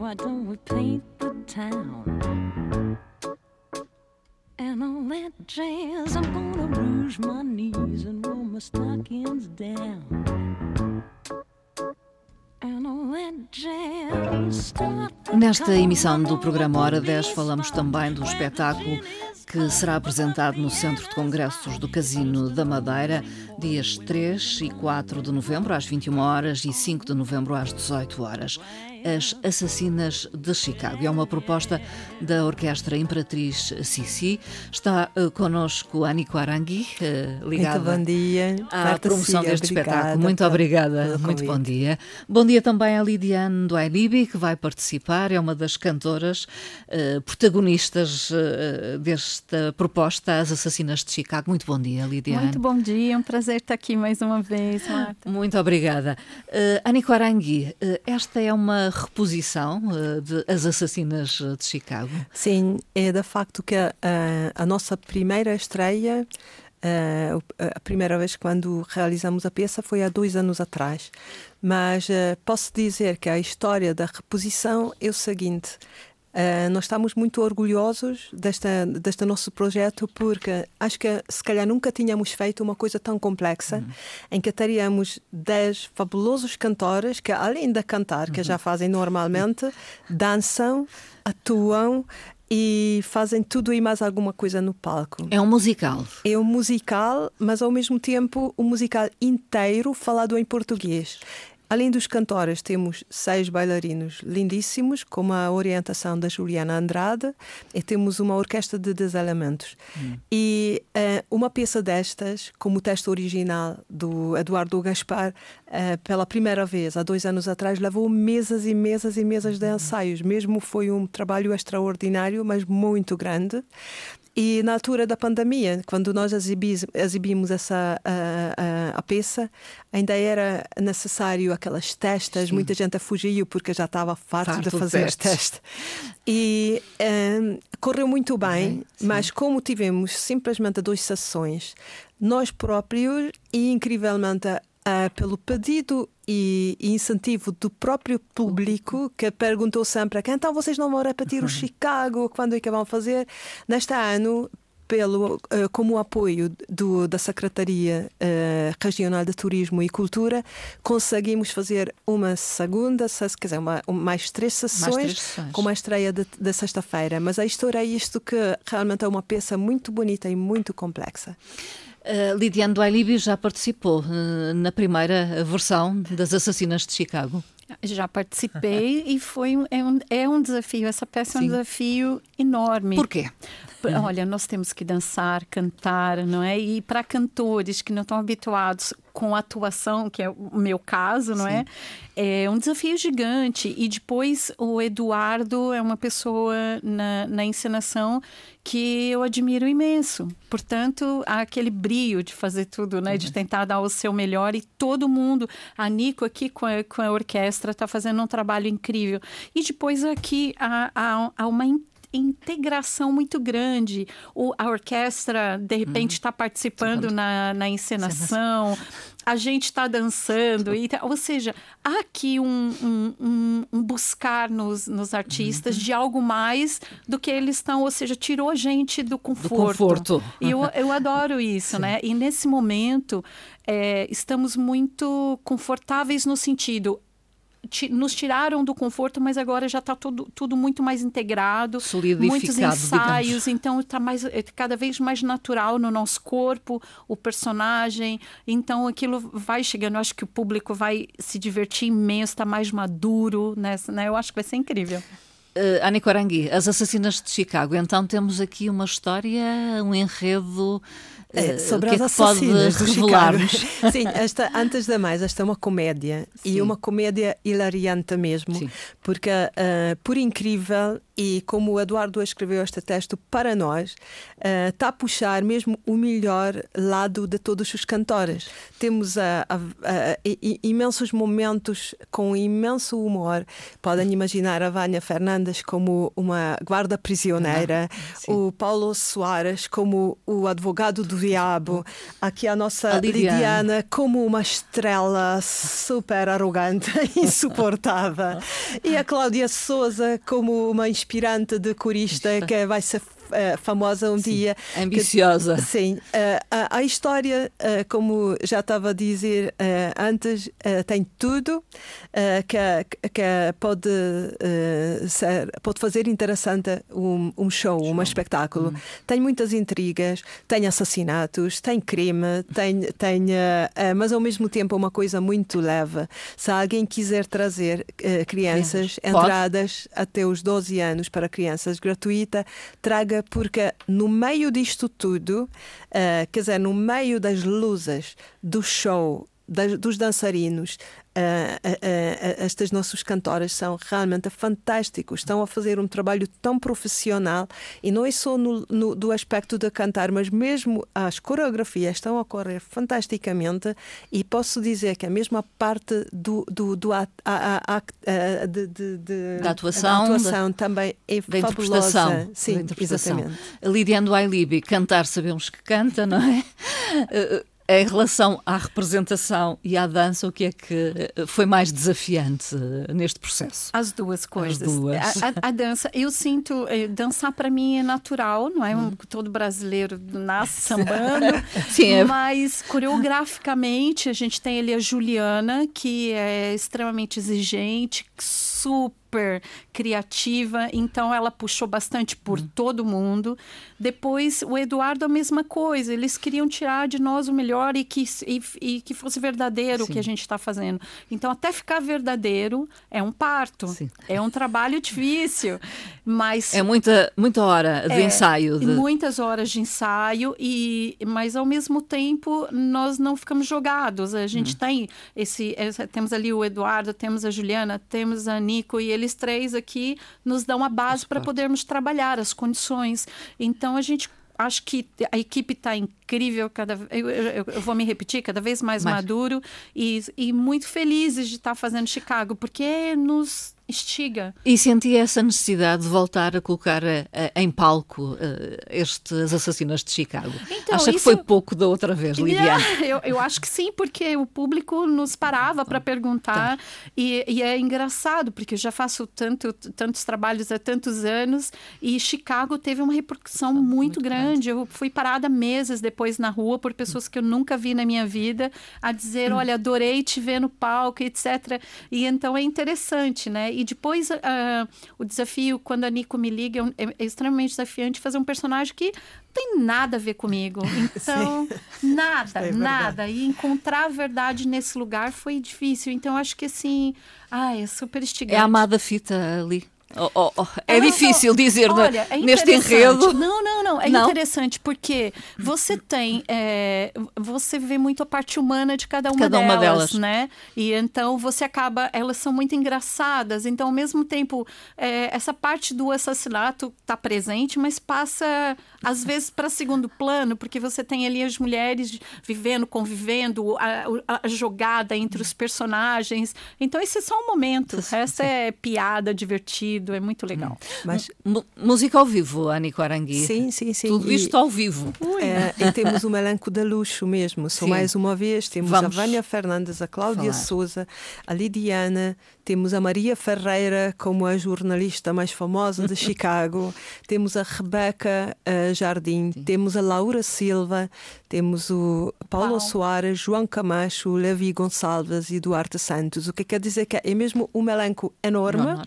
why don't we paint the town? And all that jazz, I'm gonna rouge my knees and roll my stockings down. Nesta emissão do programa Hora 10 falamos também do espetáculo que será apresentado no Centro de Congressos do Casino da Madeira, dias 3 e 4 de novembro, às 21 horas e 5 de novembro, às 18 horas. As Assassinas de Chicago. É uma proposta da Orquestra Imperatriz Sissi. Está uh, connosco Aniko Arangui, uh, ligada Muito bom dia. à Marta promoção Cia, deste obrigada espetáculo. Muito obrigada, muito bom dia. Bom dia também à Lidiane Duailibi, que vai participar, é uma das cantoras eh, protagonistas eh, desta proposta, As Assassinas de Chicago. Muito bom dia, Lidiane. Muito bom dia, é um prazer estar aqui mais uma vez, Marta. Muito obrigada. Uh, Aniko Arangui, uh, esta é uma reposição uh, de As Assassinas de Chicago. Sim, é de facto que a, a nossa primeira estreia, eh, o- a primeira vez quando realizamos a peça foi há dois anos atrás. Mas eh, posso dizer que a história da reposição é o seguinte. Eh, nós estamos muito orgulhosos desta, deste nosso projeto porque acho que se calhar nunca tínhamos feito uma coisa tão complexa em que teríamos dez fabulosos cantores que além de cantar, que já fazem normalmente, dançam, atuam e fazem tudo e mais alguma coisa no palco. É um musical. É um musical, mas ao mesmo tempo um musical inteiro falado em português. Além dos cantores, temos seis bailarinos lindíssimos, com a orientação da Juliana Andrade, e temos uma orquestra de 10 elementos. E eh, uma peça destas, como o texto original do Eduardo Gaspar, eh, pela primeira vez, há dois anos atrás, levou mesas e mesas e mesas de ensaios. Mesmo foi um trabalho extraordinário, mas muito grande. E na altura da pandemia, quando nós exibis, exibimos essa a, a, a peça, ainda era necessário aquelas testas. Muita gente fugiu porque já estava farto, Farto de fazer testes. testes. E ehm, correu muito bem, mas como tivemos simplesmente duas sessões, nós próprios e incrivelmente ah, pelo pedido e incentivo do próprio público que perguntou sempre que então vocês não vão repetir o Chicago quando é que vão fazer neste ano pelo eh, como apoio do, da Secretaria eh, Regional de Turismo e Cultura conseguimos fazer uma segunda se- quer dizer uma, um- mais três sessões, três sessões. com uma estreia de, de sexta-feira mas a história é isto que realmente é uma peça muito bonita e muito complexa Uh, Lidiane Duailibi já participou uh, na primeira versão das Assassinas de Chicago. Já participei e foi um, é, um, é um desafio. Essa peça é Sim. um desafio enorme. Por quê? P- Olha, nós temos que dançar, cantar, não é? E para cantores que não estão habituados com atuação, que é o meu caso, não é? É um desafio gigante. E depois o Eduardo é uma pessoa na, na encenação que eu admiro imenso. Portanto, há aquele brio de fazer tudo, né? De tentar dar o seu melhor e todo mundo. A Nico aqui com a, com a orquestra está fazendo um trabalho incrível. E depois aqui há, há, há uma integração muito grande. O, a orquestra, de repente, está participando na, na encenação, a gente está dançando. E, tá- ou seja, há aqui um, um, um- buscar nos, nos artistas de algo mais do que eles estão, ou seja, tirou a gente do conforto. conforto. E eu, eu adoro isso, né? E nesse momento, é, estamos muito confortáveis no sentido. Nos tiraram do conforto, mas agora já está tudo, tudo muito mais integrado. Muitos digamos. ensaios, então está mais, é cada vez mais natural no nosso corpo, o personagem. Então aquilo vai chegando. Eu acho que o público vai se divertir imenso, está mais maduro né? Eu acho que vai ser incrível. Uh, Aniko Arangui, As Assassinas de Chicago. Então temos aqui uma história, um enredo. É, uh, sobre o que é as que pode assassinas Chicago. revelar-nos? Sim, esta, antes de mais, esta é uma comédia Sim. e uma comédia hilariante mesmo, Sim. porque, ah, por incrível e como o Eduardo escreveu este texto para nós, está uh, a puxar mesmo o melhor lado de todos os cantores. Temos imensos momentos com imenso humor. Podem imaginar a Vânia Fernandes como uma guarda prisioneira, ah, o Paulo Soares como o advogado do diabo, aqui a nossa a Lidiana. Lidiana como uma estrela super arrogante, insuportável, e a Cláudia Souza como uma inspirante de corista que vai ser uh, famosa um sim, dia. Ambiciosa. Que, sim. Uh, a, a, história, uh, como já estava a dizer antes, tem tudo que, que pode, ser, pode fazer interessante um, um show, show, um espetáculo. Hum. Tem muitas intrigas, tem assassinatos, tem crime, tem, tem mas ao mesmo tempo é uma coisa muito leve. Se alguém quiser trazer crianças, entradas até os 12 anos para crianças gratuita, traga porque no meio disto tudo, uh, quer dizer, no meio das luzes, do show, das, dos dançarinos, uh, estas nossas cantoras são realmente fantásticos, estão a fazer um trabalho tão profissional e não é só no, no, do aspecto de cantar, mas mesmo as coreografias estão a ocorrer fantasticamente e posso dizer que a mesma parte do, do, do a, a, a, de, de, de, da atuação, da atuação também é da fabulosa. Sim, da exatamente. Lidiando Ailibi, cantar sabemos que canta, não é? Em relação à representação e à dança, o que é que eh, foi mais desafiante eh, neste processo? As duas coisas. As duas. A, a, a dança, eu sinto, eh, dançar para mim é natural, não é? Hum. Todo brasileiro nasce sambando. Sim, é. Mas coreograficamente, a gente tem ali a Juliana, que é extremamente exigente, super super criativa, então ela puxou bastante por hum. todo mundo. Depois, o Eduardo, a mesma coisa, eles queriam tirar de nós o melhor e que, e, e que fosse verdadeiro Sim. o que a gente está fazendo. Então, até ficar verdadeiro é um parto, Sim. é um trabalho difícil, mas... É muita, muita hora de é, ensaio. De... Muitas horas de ensaio, e, mas ao mesmo tempo nós não ficamos jogados. A gente hum. tem esse, esse, Temos ali o Eduardo, temos a Juliana, temos a Nico, e eles três aqui nos dão a base para podermos trabalhar as condições. Então a gente acho que a equipe está incrível, cada, eu, eu, eu, vou me repetir, cada vez mais Mas... maduro e, e muito felizes de estar tá fazendo Chicago, porque nos instiga. E senti essa necessidade de voltar a colocar a, a, em palco uh, estes assassinos de Chicago. Então, Acha que foi pouco da outra vez, Lidiane? eu, eu acho que sim, porque o público nos parava para perguntar tá. e, e, é engraçado, porque eu já faço tanto, tantos trabalhos há tantos anos e Chicago teve uma repercussão muito, muito grande. grande. Eu fui parada meses depois na rua por pessoas que eu nunca vi na minha vida a dizer, olha, adorei te ver no palco, etc. E então é interessante, né? E depois uh, o desafio, quando a Nico me liga, é, é, extremamente desafiante fazer um personagem que não tem nada a ver comigo. Então, nada, é nada. E encontrar a verdade nesse lugar foi difícil. Então, acho que assim, ai, é super instigante. É a amada fita ali. Oh, oh, oh. É não, difícil dizer olha, é neste enredo. Não, não, não. É não? interessante porque você tem, é, você vê muito a parte humana de cada uma, cada delas, uma delas, né? E então você acaba, elas são muito engraçadas. Então, ao mesmo tempo, é, essa parte do assassinato está presente, mas passa às vezes para segundo plano, porque você tem ali as mulheres vivendo, convivendo, a, a jogada entre os personagens. Então, esse é só um momento. O resto é piada, divertido divertido, é muito legal. Hum. Mas música ao vivo, Ani Arangui. Sim, sim, sim. Tudo isto ao vivo. É, e temos um elenco de luxo mesmo. Só sim. mais uma vez temos Vamos a Vânia Fernandes, a Cláudia falar. Souza, a Lidiana, temos a Maria Ferreira como a jornalista mais famosa de Chicago, temos a Rebeca uh, Jardim, sim. temos a Laura Silva, temos o Paulo Uau. Soares, João Camacho, Levi Gonçalves e Duarte Santos. O que quer dizer que é mesmo um elenco enorme. Uh, uh,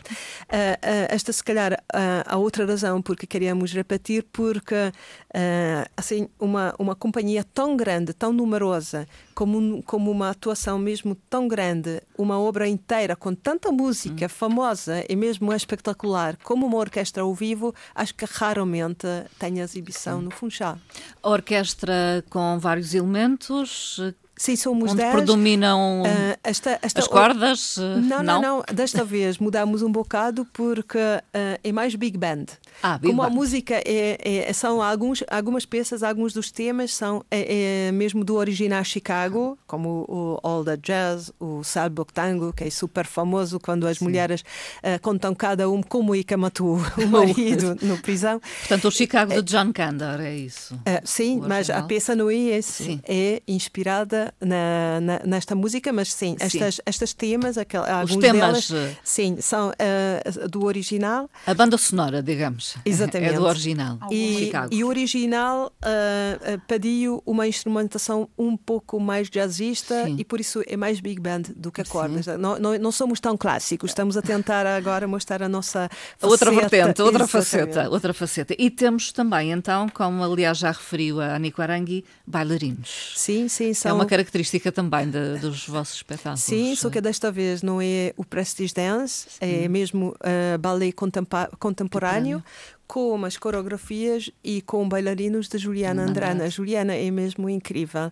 esta, se calhar, uh, a outra razão porque queríamos repetir, porque assim uma, uma companhia tão grande, tão numerosa, como, como uma atuação mesmo tão grande, uma obra inteira com tanta música hum. famosa e mesmo espetacular, como uma orquestra ao vivo, acho que raramente tem exibição no Funchal. A orquestra com vários elementos Sim, somos Onde 10. predominam Ah, esta, esta as cordas? eh, Não, não, não, Desta vez mudamos um bocado porque ah, é mais big band. Ah, big Como a band. música é, é- são alguns, algumas peças, alguns dos temas são é, é mesmo do original Chicago, como o, All the Jazz, o Salvo Tango, que é super famoso quando as mulheres ah, contam cada um como é que matou o marido no prisão. Portanto, o Chicago de John Kander, é isso. Sim, O mas a peça não é esse. Sim. É inspirada na, na- nesta música, mas sim, Sim. estas, estas temas, aquel, alguns temas, delas, sim, são ah, do original. A banda sonora, digamos. Exatamente. É do original. E, e o original ah, pediu uma instrumentação um pouco mais jazzista Sim. e por isso é mais big band do que cordas. Não, não, não somos tão clássicos, estamos a tentar agora mostrar a nossa A outra faceta. vertente, outra Exatamente. faceta, outra faceta. E temos também, então, como aliás já referiu a Anico Arangui, bailarinos. Sim, sim, É são uma característica também de- dos vossos espetáculos. Sim, só que desta vez não é o Prestige Dance, é mesmo uh, ballet contemporâneo, com umas coreografias e com bailarinos de Juliana Andrade. A Juliana é mesmo incrível.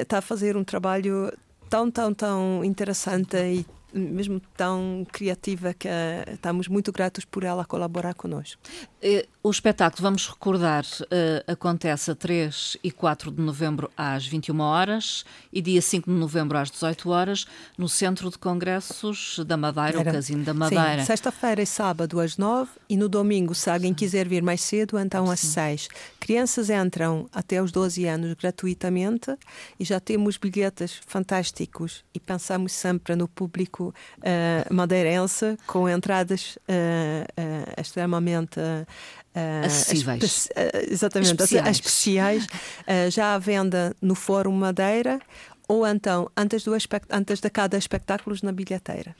Está a fazer um trabalho tão, tão, tão interessante e mesmo tão criativa que uh, estamos muito gratos por ela colaborar conosco. Eh, O espetáculo, vamos recordar, eh, acontece a 3 e 4 de novembro às 21 horas e dia 5 de novembro às 18 horas no Centro de Congressos da Madeira, o Era- Casino da Madeira. Sim, sexta-feira e sábado às nove e no domingo, se alguém quiser vir mais cedo, então às seis. Crianças entram até os 12 anos gratuitamente e já temos bilhetes fantásticos e pensamos sempre no público eh, madeirense com entradas eh, eh, extremamente eh, Acessíveis. eh, exatamente, Especiais. especiais, eh, já à venda no Fórum Madeira ou então antes, do antes de cada espetáculo na bilheteira.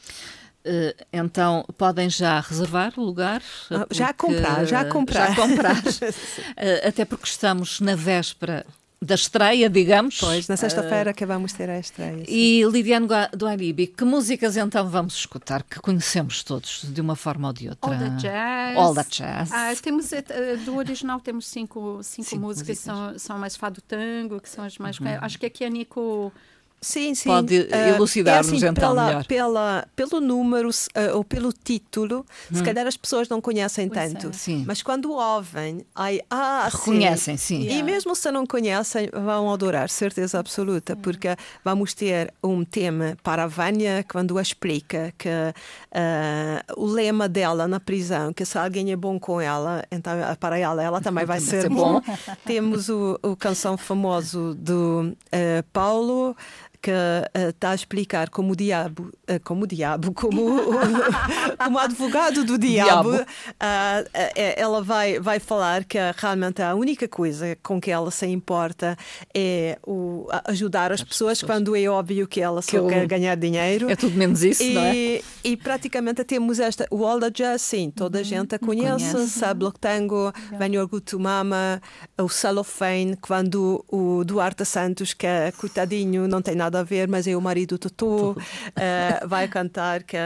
Então podem já reservar o lugar. Ah, já comprar, já comprar. Já comprar. Até porque estamos na véspera da estreia, digamos. Pois, na sexta-feira que vamos ter a estreia. sim. E do Alibi, que músicas então vamos escutar que conhecemos todos de uma forma ou de outra? All the Jazz. All the Jazz. Ah, temos, eh, do original temos cinco, cinco, Cinco músicas, músicas. Uhum. São, são mais fado tango, que são as mais... Acho que aqui a Nico... Sim, sim. Pode Ah, elucidar-nos, é assim, então, pela, melhor. Pela, pelo número ah, ou pelo título, se calhar as pessoas não conhecem Pois tanto. é. Sim. Mas quando ouvem, ai, ah, sim. Reconhecem, sim. E mesmo se não conhecem, vão adorar, certeza absoluta, porque vamos ter um tema para a Vânia quando a explica que ah, o lema dela na prisão, que se alguém é bom com ela, então para ela, ela também vai ser bom. Temos o, o canção famoso do Paulo que está a explicar como o diabo, ah, como o diabo, como, o- como advogado do diabo, Diabo. eh, ela vai, vai falar que realmente a única coisa com que ela se importa é o, ajudar as, pessoas, pessoas. quando é óbvio que ela só Que o- quer ganhar dinheiro. É tudo menos isso, não é? E, e praticamente temos esta. O All the Jazz, sim, toda a gente a conhece. Conhece. Sabe o tango, Venho Gutumama, o Cellophane, quando o Duarte Santos, que é coitadinho, não tem nada a ver, mas é o marido do Tutu, eh, vai cantar que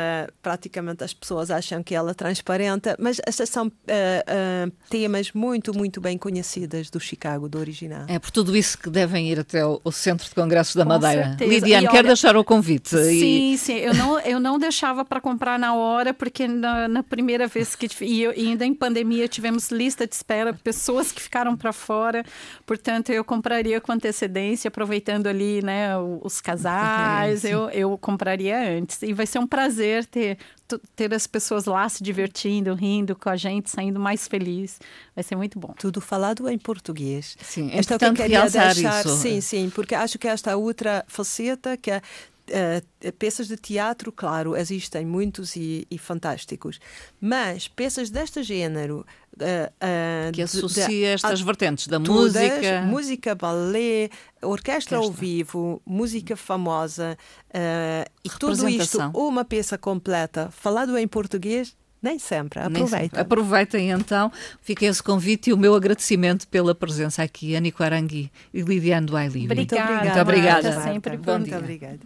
praticamente as pessoas acham que ela é transparente. Mas estas são eh, eh, temas muito, muito bem conhecidas do Chicago, do original. É por tudo isso que devem ir até o, o Centro de Congressos da Com Madeira. certeza. Lidiane, E quer deixar o convite? E- Sim, sim. Eu não, eu não deixava para comprar na hora, porque na, na primeira vez que. E, eu- e ainda em pandemia tivemos lista de espera, pessoas que ficaram para fora. Portanto, eu compraria com antecedência, aproveitando ali né, o- os casais. eu, eu compraria antes. E vai ser um prazer ter, ter as pessoas lá se divertindo, rindo com a gente, saindo mais feliz. Vai ser muito bom. Tudo falado em português. Sim, é Esta é o que eu queria deixar. isso. Sim, sim, porque acho que esta outra faceta que eh, peças de teatro, claro, existem muitos e, e fantásticos, mas peças deste género eh, eh, que de- de- associa estas a- vertentes da todas, música. música, ballet, orquestra ao vivo, música famosa e tudo isto, uma peça completa, falado em português, nem sempre. Sempre. Aproveitem então. Fica esse convite e o meu agradecimento pela presença aqui, Anico Arangui e Lidiane do Ailibe. Obrigada. Muito obrigada. Sempre Bom Muito dia. obrigada.